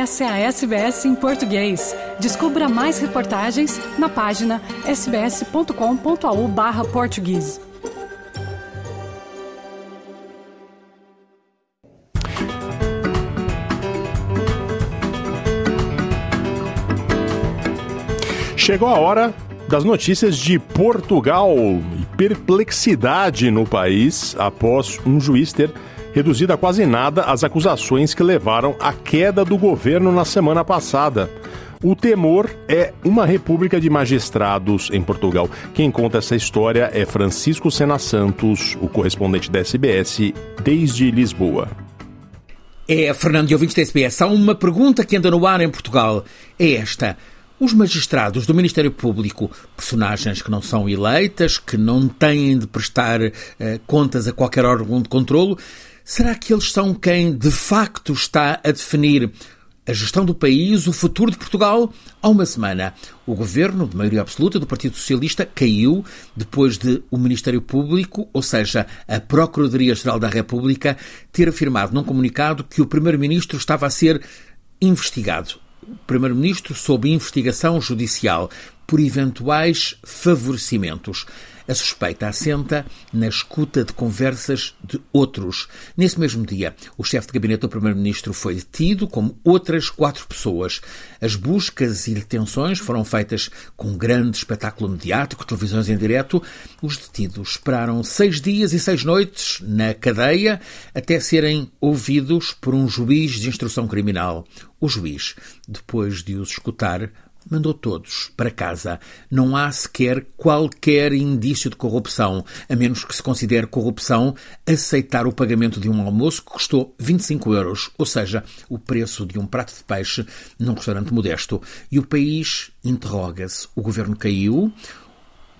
Essa é a SBS em português. Descubra mais reportagens na página sbs.com.au barra português. Chegou a hora das notícias de Portugal e perplexidade no país após um juiz ter reduzido a quase nada as acusações que levaram à queda do governo na semana passada. O temor é uma república de magistrados em Portugal. Quem conta essa história é Francisco Sena Santos, o correspondente da SBS desde Lisboa. É, Fernando e ouvintes da SBS, há uma pergunta que anda no ar em Portugal. É esta. Os magistrados do Ministério Público, personagens que não são eleitas, que não têm de prestar eh, contas a qualquer órgão de controlo, será que eles são quem de facto está a definir a gestão do país, o futuro de Portugal? Há uma semana, o governo, de maioria absoluta do Partido Socialista, caiu depois de o Ministério Público, ou seja, a Procuradoria-Geral da República, ter afirmado num comunicado que o Primeiro-Ministro estava a ser investigado o Primeiro-Ministro sob investigação judicial por eventuais favorecimentos. A suspeita assenta na escuta de conversas de outros. Nesse mesmo dia, o chefe de gabinete do Primeiro-Ministro foi detido, como outras quatro pessoas. As buscas e detenções foram feitas com um grande espetáculo mediático, televisões em direto. Os detidos esperaram seis dias e seis noites na cadeia até serem ouvidos por um juiz de instrução criminal. O juiz, depois de os escutar, mandou todos para casa. Não há sequer qualquer indício de corrupção, a menos que se considere corrupção aceitar o pagamento de um almoço que custou 25 euros, ou seja, o preço de um prato de peixe num restaurante modesto. E o país interroga-se. O governo caiu,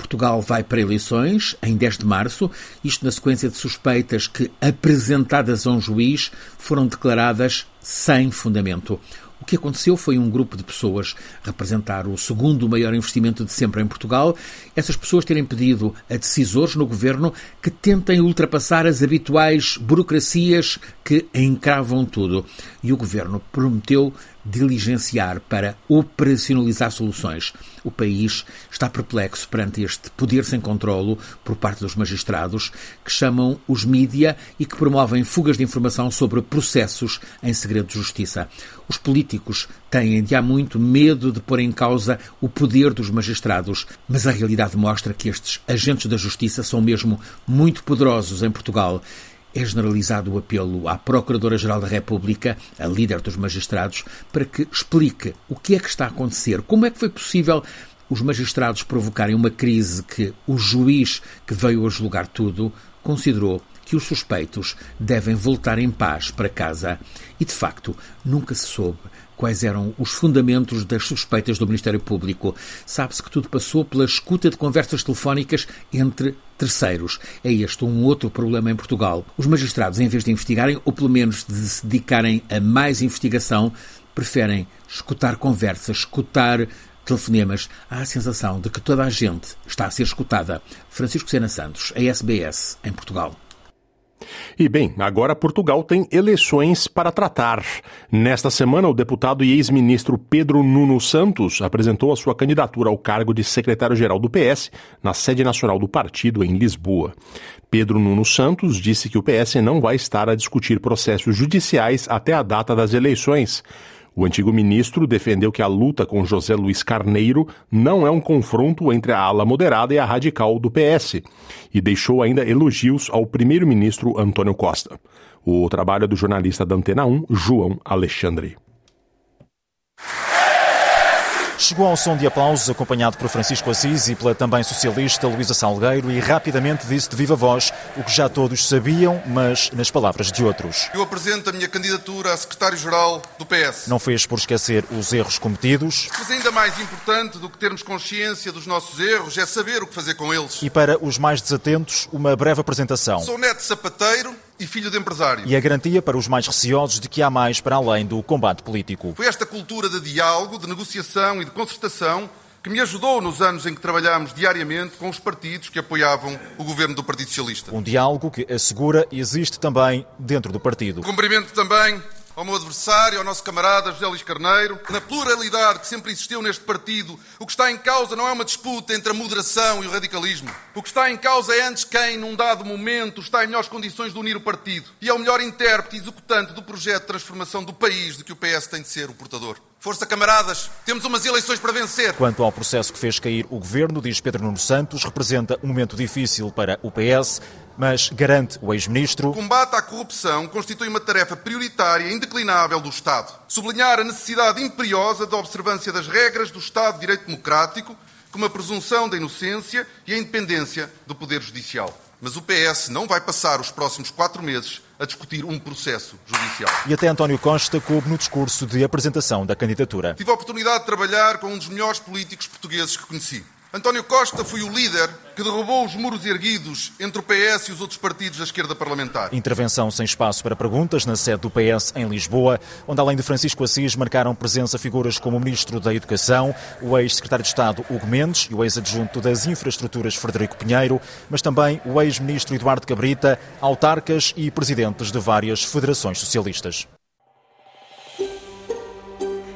Portugal vai para eleições em 10 de março, isto na sequência de suspeitas que, apresentadas a um juiz, foram declaradas sem fundamento. O que aconteceu foi um grupo de pessoas representar o segundo maior investimento de sempre em Portugal. Essas pessoas terem pedido a decisores no governo que tentem ultrapassar as habituais burocracias que encravam tudo. E o governo prometeu diligenciar para operacionalizar soluções. O país está perplexo perante este poder sem controlo por parte dos magistrados que chamam os mídia e que promovem fugas de informação sobre processos em segredo de justiça. Os políticos têm de há muito medo de pôr em causa o poder dos magistrados, mas a realidade mostra que estes agentes da justiça são mesmo muito poderosos em Portugal é generalizado o apelo à Procuradora-Geral da República, a líder dos magistrados, para que explique o que é que está a acontecer, como é que foi possível os magistrados provocarem uma crise que o juiz que veio a julgar tudo considerou que os suspeitos devem voltar em paz para casa. E, de facto, nunca se soube quais eram os fundamentos das suspeitas do Ministério Público. Sabe-se que tudo passou pela escuta de conversas telefónicas entre terceiros. É este um outro problema em Portugal. Os magistrados, em vez de investigarem, ou pelo menos de se dedicarem a mais investigação, preferem escutar conversas, escutar telefonemas. Há a sensação de que toda a gente está a ser escutada. Francisco Sena Santos, a SBS, em Portugal. E bem, agora Portugal tem eleições para tratar. Nesta semana, o deputado e ex-ministro Pedro Nuno Santos apresentou a sua candidatura ao cargo de secretário-geral do PS na sede nacional do partido em Lisboa. Pedro Nuno Santos disse que o PS não vai estar a discutir processos judiciais até a data das eleições. O antigo ministro defendeu que a luta com José Luiz Carneiro não é um confronto entre a ala moderada e a radical do PS, e deixou ainda elogios ao primeiro-ministro Antônio Costa. O trabalho é do jornalista da Antena 1, João Alexandre. Chegou ao som de aplausos, acompanhado por Francisco Assis e pela também socialista Luísa Salgueiro, e rapidamente disse de viva voz o que já todos sabiam, mas nas palavras de outros. Eu apresento a minha candidatura a secretário-geral do PS. Não fez por esquecer os erros cometidos. Mas ainda mais importante do que termos consciência dos nossos erros é saber o que fazer com eles. E para os mais desatentos, uma breve apresentação. Sou neto sapateiro e filho de empresário. E a garantia para os mais receosos de que há mais para além do combate político. Foi esta cultura de diálogo, de negociação e de concertação que me ajudou nos anos em que trabalhámos diariamente com os partidos que apoiavam o governo do Partido Socialista. Um diálogo que assegura existe também dentro do partido. Cumprimento também ao meu adversário, ao nosso camarada José Luís Carneiro, na pluralidade que sempre existiu neste partido, o que está em causa não é uma disputa entre a moderação e o radicalismo. O que está em causa é antes quem, num dado momento, está em melhores condições de unir o partido e é o melhor intérprete e executante do projeto de transformação do país de que o PS tem de ser o portador. Força, camaradas, temos umas eleições para vencer. Quanto ao processo que fez cair o governo, diz Pedro Nuno Santos, representa um momento difícil para o PS, mas garante o ex-ministro. O combate à corrupção constitui uma tarefa prioritária e indeclinável do Estado. Sublinhar a necessidade imperiosa da observância das regras do Estado de Direito Democrático, como a presunção da inocência e a independência do Poder Judicial. Mas o PS não vai passar os próximos quatro meses a discutir um processo judicial. E até António Costa coube no discurso de apresentação da candidatura. Tive a oportunidade de trabalhar com um dos melhores políticos portugueses que conheci. António Costa foi o líder que derrubou os muros erguidos entre o PS e os outros partidos da esquerda parlamentar. Intervenção sem espaço para perguntas na sede do PS em Lisboa, onde além de Francisco Assis marcaram presença figuras como o Ministro da Educação, o ex-Secretário de Estado Hugo Mendes e o ex-adjunto das Infraestruturas Frederico Pinheiro, mas também o ex-Ministro Eduardo Cabrita, autarcas e presidentes de várias federações socialistas.